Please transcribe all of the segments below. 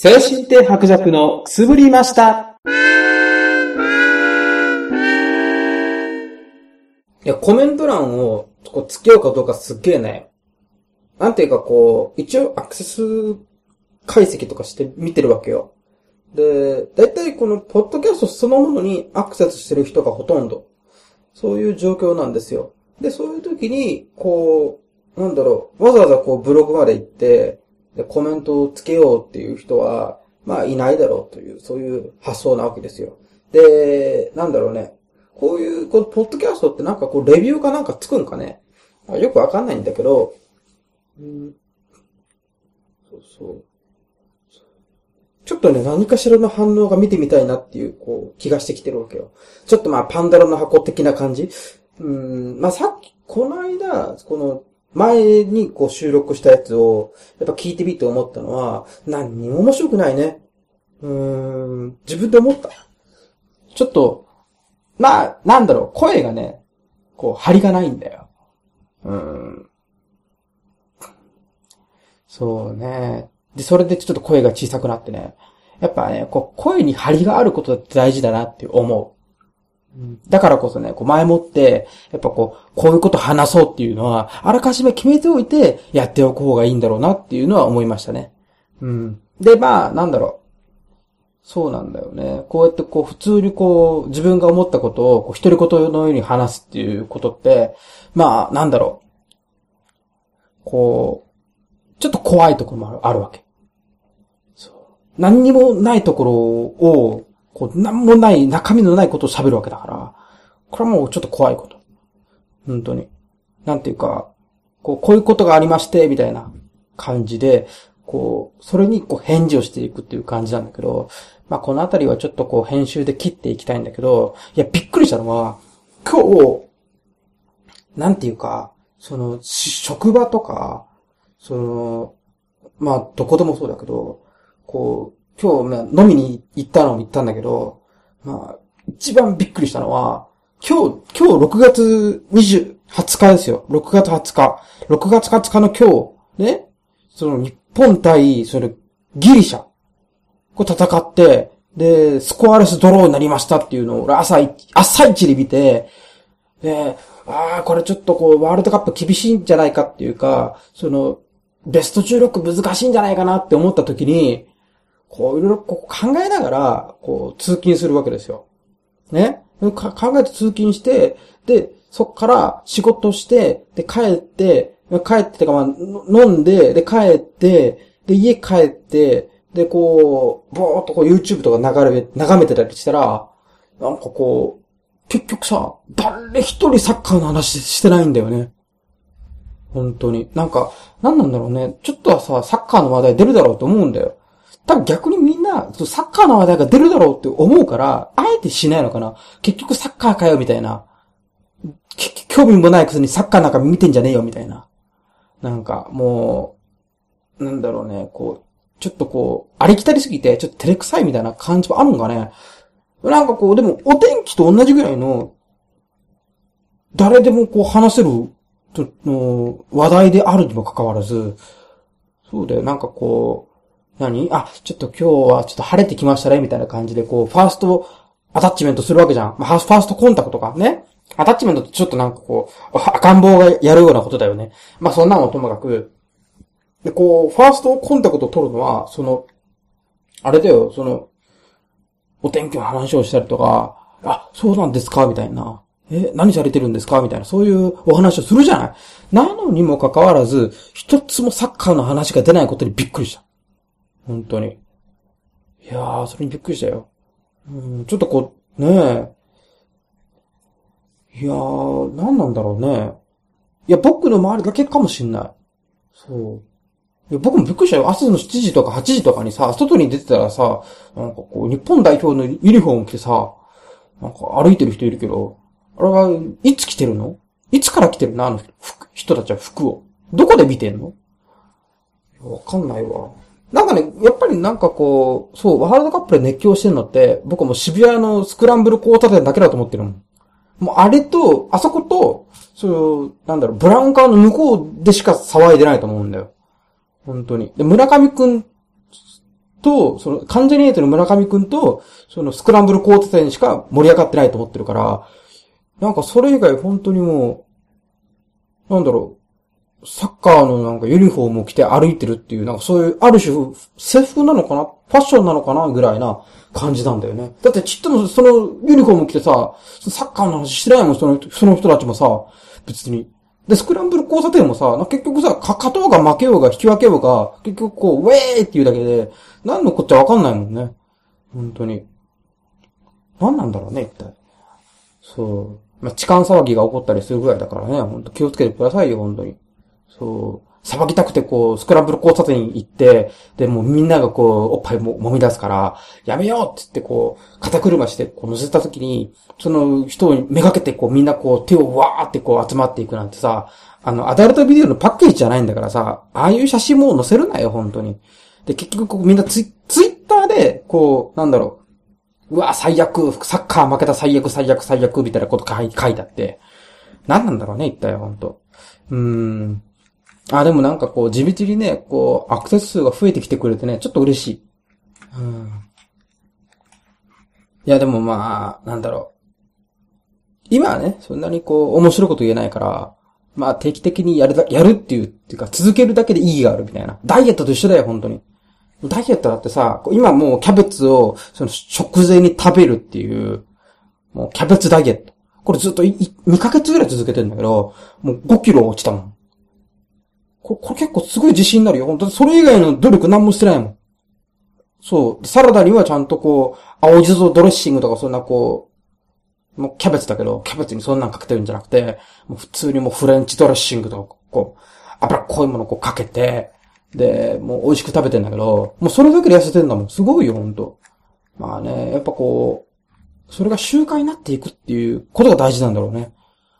精神的白弱のくすぶりました。いや、コメント欄をこうつけようかどうかすっげえね。なんていうかこう、一応アクセス解析とかして見てるわけよ。で、だいたいこのポッドキャストそのものにアクセスしてる人がほとんど。そういう状況なんですよ。で、そういう時に、こう、なんだろう、わざわざこうブログまで行って、で、コメントをつけようっていう人は、まあいないだろうという、そういう発想なわけですよ。で、なんだろうね。こういう、このポッドキャストってなんかこう、レビューかなんかつくんかねよくわかんないんだけど、うん、そうそう。ちょっとね、何かしらの反応が見てみたいなっていう、こう、気がしてきてるわけよ。ちょっとまあ、パンダラの箱的な感じうん、まあさっき、この間、この、前にこう収録したやつを、やっぱ聞いてみて思ったのは、何にも面白くないね。うーん、自分で思った。ちょっと、まあ、なんだろう、声がね、こう、張りがないんだよ。うーん。そうね。で、それでちょっと声が小さくなってね。やっぱね、こう、声に張りがあることって大事だなって思う。だからこそね、こう前もって、やっぱこう、こういうこと話そうっていうのは、あらかじめ決めておいて、やっておく方がいいんだろうなっていうのは思いましたね。うん。で、まあ、なんだろう。そうなんだよね。こうやってこう、普通にこう、自分が思ったことを、こう、独り言のように話すっていうことって、まあ、なんだろう。こう、ちょっと怖いところもあるあるわけ。そう。何にもないところを、こう、何もない、中身のないことを喋るわけだから、これはもうちょっと怖いこと。本当に。なんていうか、こう、こういうことがありまして、みたいな感じで、こう、それにこう返事をしていくっていう感じなんだけど、まあこのあたりはちょっとこう編集で切っていきたいんだけど、いや、びっくりしたのは、今日、なんていうか、その、職場とか、その、まあどこでもそうだけど、こう、今日、まあ飲みに行ったのも行ったんだけど、まあ、一番びっくりしたのは、今日、今日6月20、20日ですよ。6月20日。6月20日の今日、ね、その日本対、それ、ギリシャ。こう戦って、で、スコアレスドローになりましたっていうのを俺朝、朝一で見て、で、ああ、これちょっとこう、ワールドカップ厳しいんじゃないかっていうか、その、ベスト16難しいんじゃないかなって思った時に、こう、いろいろこう考えながら、こう、通勤するわけですよ。ね？考えて通勤して、で、そっから仕事して、で、帰って、帰っててか、まあ、飲んで、で、帰って、で、家帰って、で、こう、ぼーっとこう YouTube とか流れ、眺めてたりしたら、なんかこう、結局さ、誰一人サッカーの話してないんだよね。本当に。なんか、なんなんだろうね。ちょっとはさ、サッカーの話題出るだろうと思うんだよ。多分逆にみんな、サッカーの話題が出るだろうって思うから、あえてしないのかな。結局サッカーかよ、みたいな。興味もないくせにサッカーなんか見てんじゃねえよ、みたいな。なんか、もう、なんだろうね、こう、ちょっとこう、ありきたりすぎて、ちょっと照れくさいみたいな感じもあるのかね。なんかこう、でも、お天気と同じぐらいの、誰でもこう話せる、との話題であるにもかかわらず、そうだよ、なんかこう、何？あ、ちょっと今日はちょっと晴れてきましたね、みたいな感じで、こう、ファーストアタッチメントするわけじゃん。まあ、ファーストコンタクトか、ね？アタッチメントってちょっとなんかこう、赤ん坊がやるようなことだよね。まあ、そんなのともかく、で、こう、ファーストコンタクトを取るのは、その、あれだよ、その、お天気の話をしたりとか、あ、そうなんですかみたいな。え、何されてるんですかみたいな、そういうお話をするじゃないなのにもかかわらず、一つもサッカーの話が出ないことにびっくりした。本当に。いやー、それにびっくりしたよ。うん、ちょっとこう、ねえ。いやー、何なんだろうね。いや、僕の周りだけかもしんない。そう。いや僕もびっくりしたよ。朝の7時とか8時とかにさ、外に出てたらさ、なんかこう、日本代表のユニフォーム着てさ、なんか歩いてる人いるけど、あれは、いつ着てるの？いつから着てるの？あの服人たちは服を。どこで見てんの？わかんないわ。なんかね、やっぱりなんかこう、そう、ワールドカップで熱狂してるのって、僕はもう渋谷のスクランブル交差点だけだと思ってるもん。もうあれと、あそこと、そう、なんだろう、ブラウン管の向こうでしか騒いでないと思うんだよ。本当に。で、村上くんと、その、関ジャニエイトの村上くんと、そのスクランブル交差点しか盛り上がってないと思ってるから、なんかそれ以外本当にもう、なんだろう、サッカーのなんかユニフォームを着て歩いてるっていう、なんかそういう、ある種、制服なのかな？ファッションなのかな？ぐらいな感じなんだよね。だってちっともそのユニフォーム着てさ、サッカーの話してないもん、その、その人たちもさ、別に。で、スクランブル交差点もさ、結局さ、か勝とうが負けようが引き分けようが、結局こう、ウェーっていうだけで、何のこっちゃわかんないもんね。本当に。何なんだろうね、一体。そう。まあ、痴漢騒ぎが起こったりするぐらいだからね、本当気をつけてくださいよ、本当に。そう。騒ぎたくてこう、スクランブル交差点行って、で、もうみんながこう、おっぱいも揉み出すから、やめようって言ってこう、肩車してこう乗せた時に、その人にめがけてこう、みんなこう、手をわーってこう集まっていくなんてさ、あの、アダルトビデオのパッケージじゃないんだからさ、ああいう写真も載せるなよ、本当に。で、結局こうみんなツイツイッターで、こう、なんだろう、うわ、最悪、サッカー負けた最悪、最悪、最悪、みたいなこと書い書いてあって。何なんだろうね、一体、ほんと。うーん。あ、でもなんかこう、地道にね、こう、アクセス数が増えてきてくれてね、ちょっと嬉しい。うん。いや、でもまあ、なんだろう。今はね、そんなにこう、面白いこと言えないから、まあ定期的にやるだ、やるっていう、っていうか続けるだけで意義があるみたいな。ダイエットと一緒だよ、本当に。ダイエットだってさ、今もうキャベツを、その食前に食べるっていう、もうキャベツダイエット。これずっといい2ヶ月ぐらい続けてるんだけど、もう5キロ落ちたもん。これ、これ結構すごい自信になるよ。本当にそれ以外の努力何もしてないもん。そう。サラダにはちゃんとこう、青じそドレッシングとかそんなこう、もうキャベツだけど、キャベツにそんなんかけてるんじゃなくて、もう普通にもうフレンチドレッシングとか、こう、脂っこいものこうかけて、で、もう美味しく食べてんだけど、もうそれだけで痩せてんだもん。すごいよ、ほんと。まあね、やっぱこう、それが習慣になっていくっていうことが大事なんだろうね。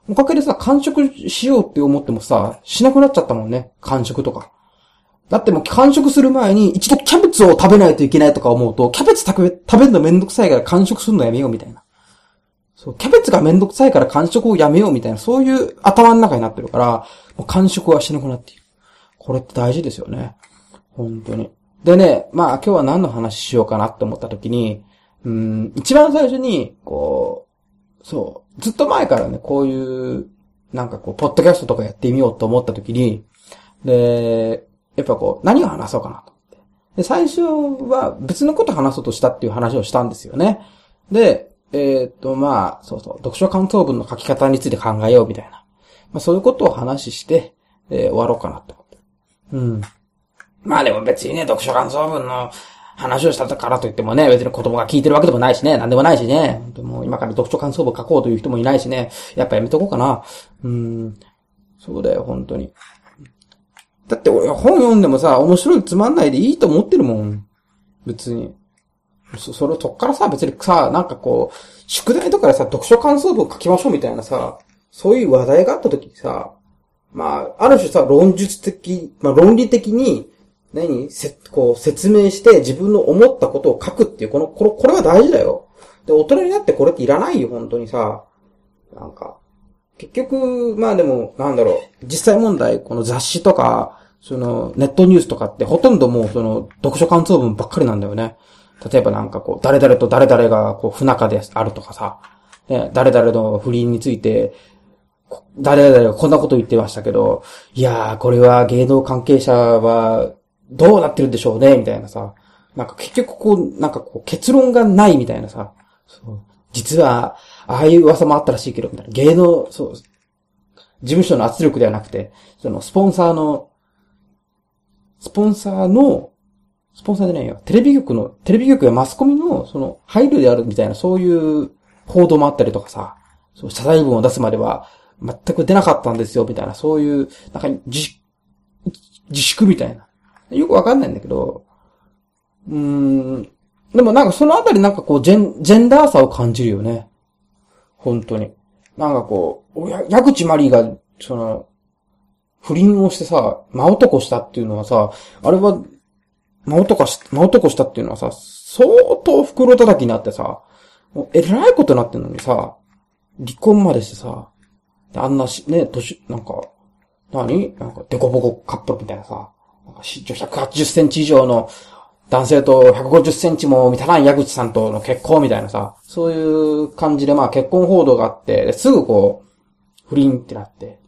おかげでさ、完食しようって思ってもさ、しなくなっちゃったもんね。完食とか。だってもう完食する前に一度キャベツを食べないといけないとか思うと、キャベツ食べ、食べるのめんどくさいから完食するのやめようみたいな。そう、キャベツがめんどくさいから完食をやめようみたいな、そういう頭の中になってるから、もう完食はしなくなっている。これって大事ですよね。本当に。でね、まあ今日は何の話しようかなって思った時に、うん、一番最初に、こう、そう、ずっと前からね、こういう、なんかこう、ポッドキャストとかやってみようと思った時に、で、やっぱこう、何を話そうかなと思って。で、最初は別のこと話そうとしたっていう話をしたんですよね。で、えーと、まあ、そうそう、読書感想文の書き方について考えようみたいな。まあそういうことを話して、えー終わろうかなと思って。うん。まあでも別にね、読書感想文の話をしたからといってもね、別に子供が聞いてるわけでもないしね、なんでもないしね。本当もう今から読書感想文書こうという人もいないしね。やっぱやめとこうかな。うん。そうだよ、本当に。だって俺本読んでもさ、面白いつまんないでいいと思ってるもん。別に。そ、それそっからさ、別にさ、なんかこう、宿題とかでさ、読書感想文書きましょうみたいなさ、そういう話題があった時にさ、まあ、ある種さ、論述的、まあ論理的に、何？せ、こう、説明して自分の思ったことを書くっていう、この、これ、これは大事だよ。で、大人になってこれっていらないよ、本当にさ。なんか。結局、まあでも、なんだろう、実際問題、この雑誌とか、その、ネットニュースとかってほとんどもう、その、読書感想文ばっかりなんだよね。例えばなんかこう、誰々と誰々が、こう、不仲であるとかさ、ね、誰々の不倫について、誰々がこんなこと言ってましたけど、いやー、これは芸能関係者は、どうなってるんでしょうね、みたいなさ。なんか結局こう、なんかこう、結論がないみたいなさ。そう実は、ああいう噂もあったらしいけど、みたいな。芸能、そう、事務所の圧力ではなくて、その、スポンサーの、スポンサーの、スポンサーじゃないよ。テレビ局の、テレビ局やマスコミの、その、配慮であるみたいな、そういう報道もあったりとかさ、そう、謝罪文を出すまでは、全く出なかったんですよ、みたいな、そういう、なんか、自、自粛みたいな。よくわかんないんだけど、うーん、でもなんかそのあたりなんかこう、ジェン、ジェンダーさを感じるよね。本当に。なんかこう、や矢口まりが、その、不倫をしてさ、真男したっていうのはさ、あれは、真男し、真男したっていうのはさ、相当袋叩きになってさ、もうえらいことになってんのにさ、離婚までしてさ、あんなし、ね、年、なんか、何？なんか、デコボコカップルみたいなさ、身長180センチ以上の男性と150センチも満たない矢口さんとの結婚みたいなさ、そういう感じでまあ結婚報道があって、すぐこう、不倫ってなって。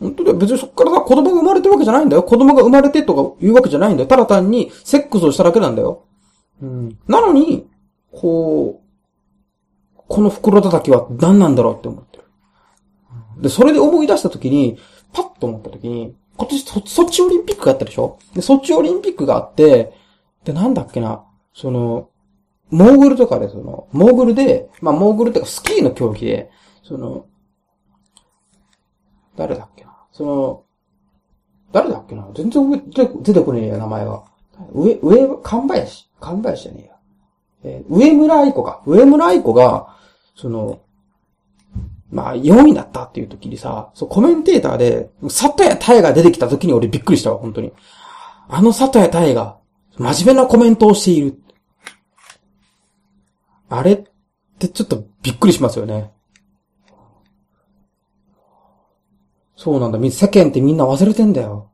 本当だよ。別にそっからさ、子供が生まれてるわけじゃないんだよ。子供が生まれてとか言うわけじゃないんだよ。ただ単にセックスをしただけなんだよ。うん。なのに、こう、この袋叩きは何なんだろうって思ってる。で、それで思い出した時に、パッと思った時に、今年そ、ソチオリンピックがあったでしょ？で、ソチオリンピックがあって、で、なんだっけな、その、モーグルとかで、その、モーグルで、まあ、モーグルってかスキーの競技で、その、誰だっけな、その、誰だっけな？全然出てこねえや、名前は。上、上、神林？神林じゃねえや。えー、上村愛子か。上村愛子が、その、まあ、4位だったっていう時にさ、そう、コメンテーターで、佐藤谷太が出てきた時に俺びっくりしたわ、本当に。あの佐藤谷太が、真面目なコメントをしている。あれってちょっとびっくりしますよね。そうなんだ。世間ってみんな忘れてんだよ。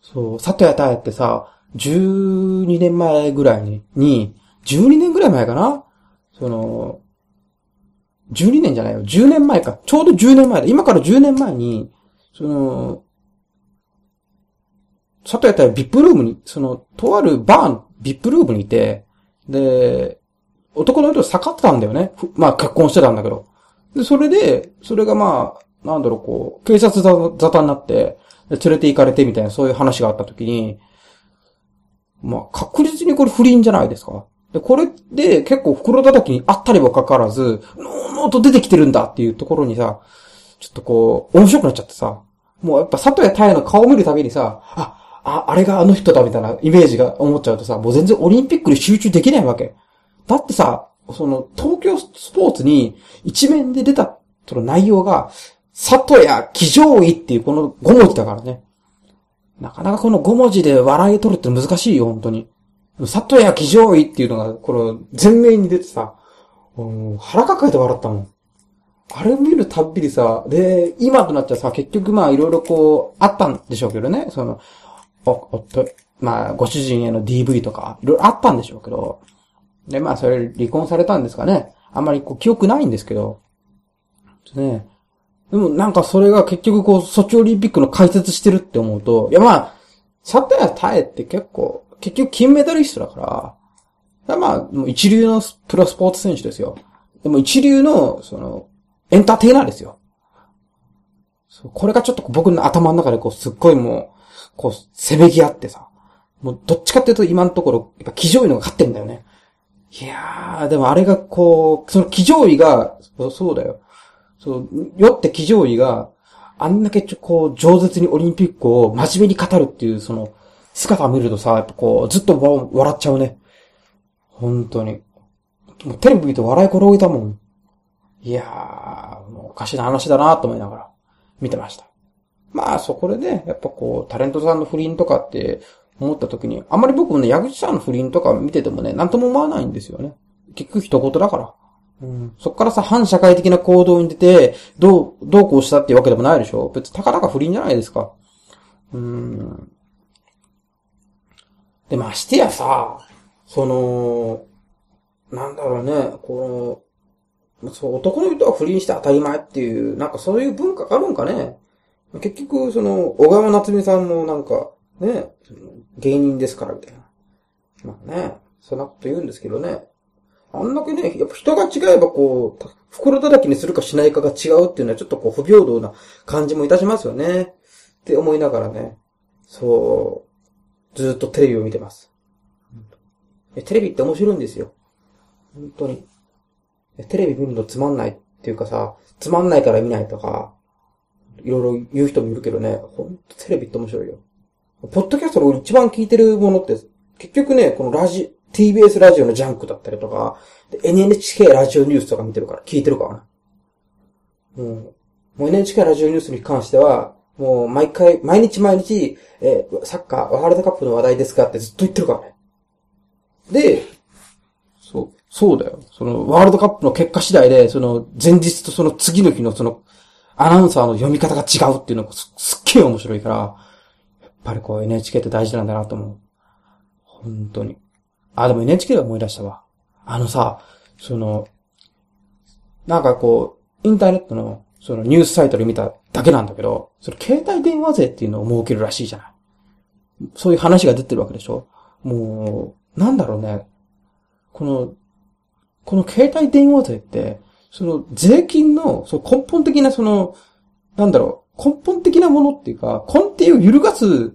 そう、佐藤谷太ってさ、12年前ぐらいに、に、12年ぐらい前かな？その、12年じゃないよ。10年前か。ちょうど10年前だ。今から10年前に、その、佐藤やったらビップルームに、その、とあるバーン、ビップルームにいて、で、男の人下がってたんだよね。まあ結婚してたんだけど。で、それで、それがまあ、なんだろう、こう、警察沙汰になって、連れて行かれてみたいな、そういう話があった時に、まあ、確実にこれ不倫じゃないですか。で、これで結構袋叩きにあったりもかかわらず、のーのーと出てきてるんだっていうところにさ、ちょっとこう、面白くなっちゃってさ、もうやっぱ佐藤谷太の顔を見るたびにさ、あ、あ、あれがあの人だみたいなイメージが思っちゃうとさ、もう全然オリンピックに集中できないわけ。だってさ、その、東京スポーツに一面で出た、その内容が、佐藤谷騎乗位っていうこの5文字だからね。なかなかこの5文字で笑い取るって難しいよ、本当に。里谷騎乗位っていうのが、この、前面に出てさ、腹抱えて笑ったもん。あれ見るたっびにさ、で、今となっちゃさ、結局まあいろいろこう、あったんでしょうけどね、その、お、おっと、まあ、ご主人への DV とか、いろいろあったんでしょうけど、で、まあ、それ離婚されたんですかね。あんまりこう、記憶ないんですけど、ね。でもなんかそれが結局こう、ソチオリンピックの解説してるって思うと、いやまあ、里谷耐えって結構、結局金メダリストだから、まあ、一流のプロスポーツ選手ですよ。でも一流の、その、エンターテイナーですよ。これがちょっと僕の頭の中でこう、すっごいもう、こう、せめぎ合ってさ。もう、どっちかっていうと今のところ、やっぱ、騎乗位のが勝ってんだよね。いやー、でもあれがこう、その騎乗位が、そうだよ。そう、よって騎乗位が、あんだけちょ、こう、饒舌にオリンピックを真面目に語るっていう、その、姿を見るとさ、やっぱこう、ずっと笑っちゃうね。本当に。もうテレビ見て笑い転げたもん。いやー、もうおかしな話だなと思いながら見てました。まあ、そこでね、やっぱこう、タレントさんの不倫とかって思った時に、あんまり僕もね、矢口さんの不倫とか見ててもね、なんとも思わないんですよね。結局一言だから。うん、そっからさ、反社会的な行動に出て、どう、どうこうしたっていうわけでもないでしょ別にたかだか不倫じゃないですか。うん。で、ましてやさ、その、なんだろうね、この、そう、男の人は不倫して当たり前っていう、なんかそういう文化があるんかね。結局、その、小川夏美さんもなんか、ね、芸人ですから、みたいな。まあね、そんなこと言うんですけどね。あんだけね、やっぱ人が違えばこう、袋叩きにするかしないかが違うっていうのはちょっとこう不平等な感じもいたしますよね。って思いながらね。そう。ずっとテレビを見てます。テレビって面白いんですよ。本当に。テレビ見るのつまんないっていうかさ、つまんないから見ないとか、いろいろ言う人もいるけどね、ほんとテレビって面白いよ。ポッドキャストの一番聞いてるものって、結局ね、このラジ、TBS ラジオのジャンクだったりとか、NHK ラジオニュースとか見てるから、聞いてるからな。うん。もう NHK ラジオニュースに関しては、もう毎回、毎日毎日、えー、サッカー、ワールドカップの話題ですかってずっと言ってるからね。で、そう、そうだよ。その、ワールドカップの結果次第で、その、前日とその次の日のその、アナウンサーの読み方が違うっていうのがすすっげえ面白いから、やっぱりこう NHK って大事なんだなと思う。本当に。あ、でも NHK で思い出したわ。あのさ、その、なんかこう、インターネットの、そのニュースサイトで見ただけなんだけど、その携帯電話税っていうのを設けるらしいじゃない。そういう話が出てるわけでしょもう、なんだろうね。この、この携帯電話税って、その税金の、その根本的なその、なんだろう、根本的なものっていうか、根底を揺るがす、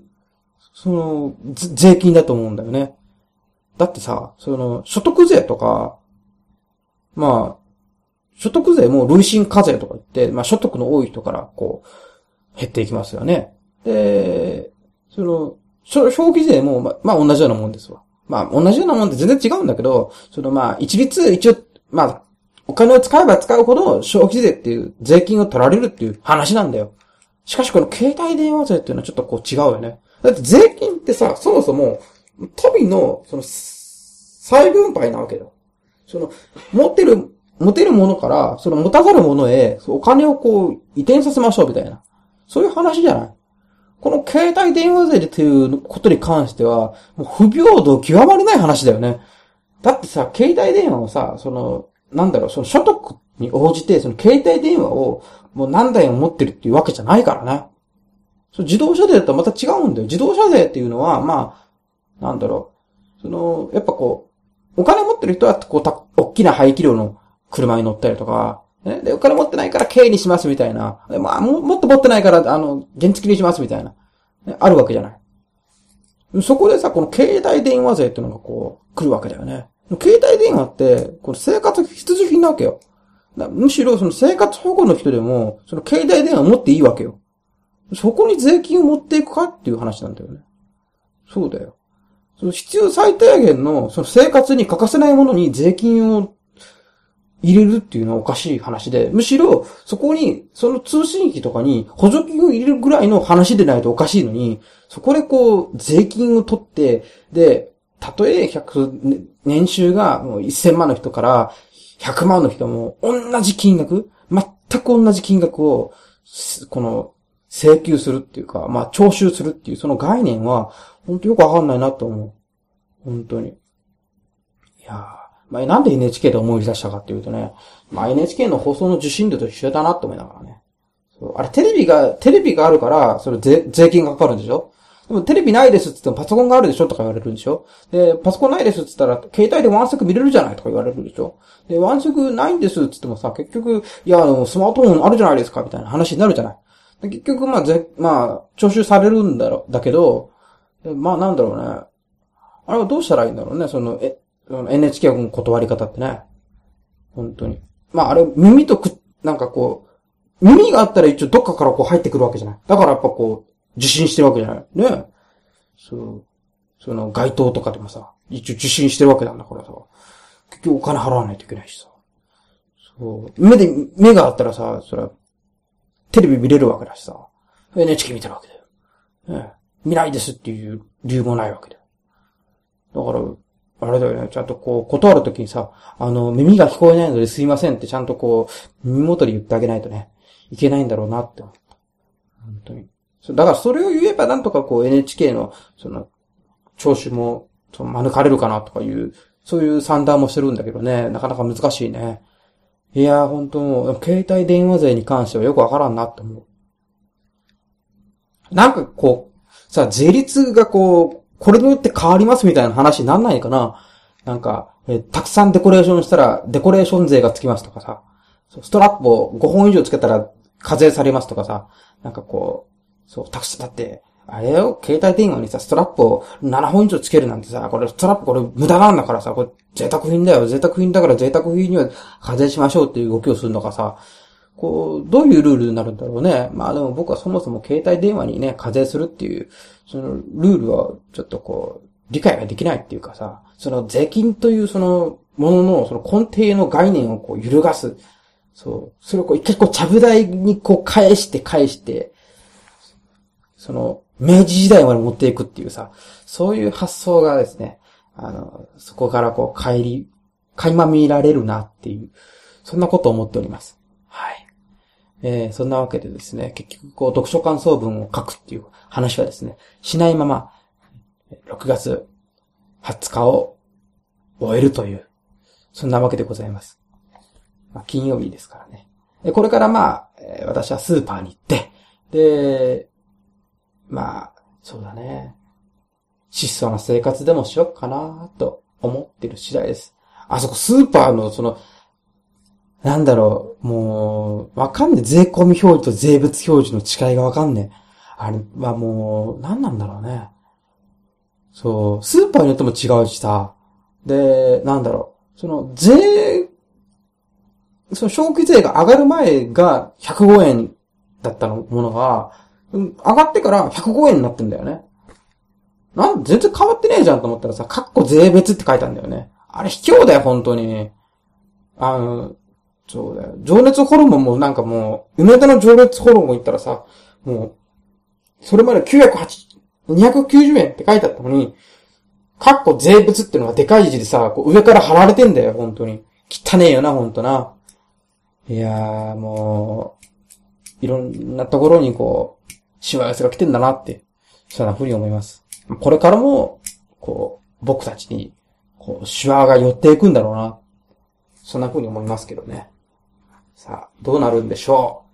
その、税金だと思うんだよね。だってさ、その、所得税とか、まあ、所得税も累進課税とか言って、まあ所得の多い人からこう、減っていきますよね。で、その、消費税も、ま、あ同じようなもんですわ。まあ同じようなもんって全然違うんだけど、そのまあ一律一応、まあ、お金を使えば使うほど消費税っていう税金を取られるっていう話なんだよ。しかしこの携帯電話税っていうのはちょっとこう違うよね。だって税金ってさ、そもそも、富の、その、再分配なわけだ。その、持ってる、持てるものから、その持たざるものへ、お金をこう、移転させましょうみたいな。そういう話じゃないこの携帯電話税っていうことに関しては、もう不平等極まりない話だよね。だってさ、携帯電話をさ、その、なんだろう、その所得に応じて、その携帯電話をもう何台も持ってるっていうわけじゃないからね。そ自動車税だとまた違うんだよ。自動車税っていうのは、まあ、なんだろう。その、やっぱこう、お金持ってる人は、こう、た、大きな排気量の車に乗ったりとか、ね、で、お金持ってないから軽にしますみたいな。でまあ、も、もっと持ってないから、あの、原付にしますみたいな。ね、あるわけじゃない。そこでさ、この携帯電話税っていうのがこう、来るわけだよね。携帯電話って、この生活必需品なわけよ。むしろその生活保護の人でも、その携帯電話を持っていいわけよ。そこに税金を持っていくかっていう話なんだよね。そうだよ。その必要最低限の、その生活に欠かせないものに税金を入れるっていうのはおかしい話で、むしろ、そこに、その通信費とかに補助金を入れるぐらいの話でないとおかしいのに、そこでこう、税金を取って、で、たとえ100、年収がもう1000万の人から100万の人も同じ金額、全く同じ金額を、この、請求するっていうか、まあ、徴収するっていうその概念は、本当よくわかんないなと思う。本当に。いやーまあ、なんで NHK で思い出したかっていうとね、まあ、NHK の放送の受信料と一緒だなって思いながらね。あれ、テレビが、テレビがあるから、それ税、税金がかかるんでしょ？でもテレビないですって言ってもパソコンがあるでしょ？とか言われるんでしょ？で、パソコンないですって言ったら、携帯でワンセク見れるじゃないとか言われるでしょ？で、ワンセクないんですって言ってもさ、結局、いや、あの、スマートフォンあるじゃないですかみたいな話になるじゃない？結局、まあ、ぜ、まあ、徴収されるんだろう、だけど、まあ、なんだろうね。あれはどうしたらいいんだろうね、その、え、NHK の断り方ってね。本当に。まあ、あれ、耳とく、なんかこう、耳があったら一応どっかからこう入ってくるわけじゃない。だからやっぱこう、受信してるわけじゃない。ねそう。その街頭とかでもさ、一応受信してるわけなんだからさ。結局お金払わないといけないしさ。そう。目で、目があったらさ、それは、テレビ見れるわけだしさ。NHK 見てるわけだよ。ね見ないですっていう理由もないわけだよ。だから、あれだよね、ちゃんとこう、断るときにさ、あの、耳が聞こえないのですいませんってちゃんとこう、耳元に言ってあげないとね、いけないんだろうなって思った。本当に。だからそれを言えばなんとかこう NHK の、その、聴取も、その、免れるかなとかいう、そういう算段もしてるんだけどね、なかなか難しいね。いや本当もう、携帯電話税に関してはよくわからんなって思う。なんかこう、さ、税率がこう、これによって変わりますみたいな話になんないかな。なんか、えたくさんデコレーションしたら、デコレーション税がつきますとかさ、ストラップを5本以上つけたら課税されますとかさ、なんかこう、そう、たくさん、だって、あれよ、携帯電話にさ、ストラップを7本以上つけるなんてさ、これ、ストラップこれ無駄なんだからさ、これ贅沢品だよ。贅沢品だから贅沢品には課税しましょうっていう動きをするのかさ、こう、どういうルールになるんだろうね。まあでも僕はそもそも携帯電話にね、課税するっていう、そのルールはちょっとこう、理解ができないっていうかさ、その税金というそのもののその根底の概念をこう揺るがす。そう。それをこう一回こう、ちゃぶ台にこう返して返して、その、明治時代まで持っていくっていうさ、そういう発想がですね、あの、そこからこう、帰り、垣間見られるなっていう、そんなことを思っております。はい。えー、そんなわけでですね、結局こう、読書感想文を書くっていう話はですね、しないまま、6月20日を終えるという、そんなわけでございます。まあ、金曜日ですからね。でこれからまあ、私はスーパーに行って、で、まあ、そうだね。質素な生活でもしよっかなと思ってる次第です。あそこスーパーのその、なんだろう、もう、わかんねえ。税込み表示と税物表示の違いがわかんねえ。あれはもう、なんなんだろうね。そう、スーパーによっても違うしさ。で、なんだろう。その、税、その消費税が上がる前が105円だったものが、上がってから105円になってんだよね。なん、全然変わってねえじゃんと思ったらさ、カッコ税別って書いてあるんだよね。あれ卑怯だよ、本当に。あの、そうだよ。情熱ホルモンもなんかもう、梅田の情熱ホルモン行ったらさ、もう、それまで908、290円って書いてあったのに、カッコ税物ってのがでかい字でさ、こう上から貼られてんだよ、本当に。汚ねえよな、本当な。いやー、もう、いろんなところにこう、しわ寄せが来てんだなって、そんな風に思います。これからも、こう、僕たちに、こう、シワが寄っていくんだろうな。そんな風に思いますけどね。さあ、どうなるんでしょう？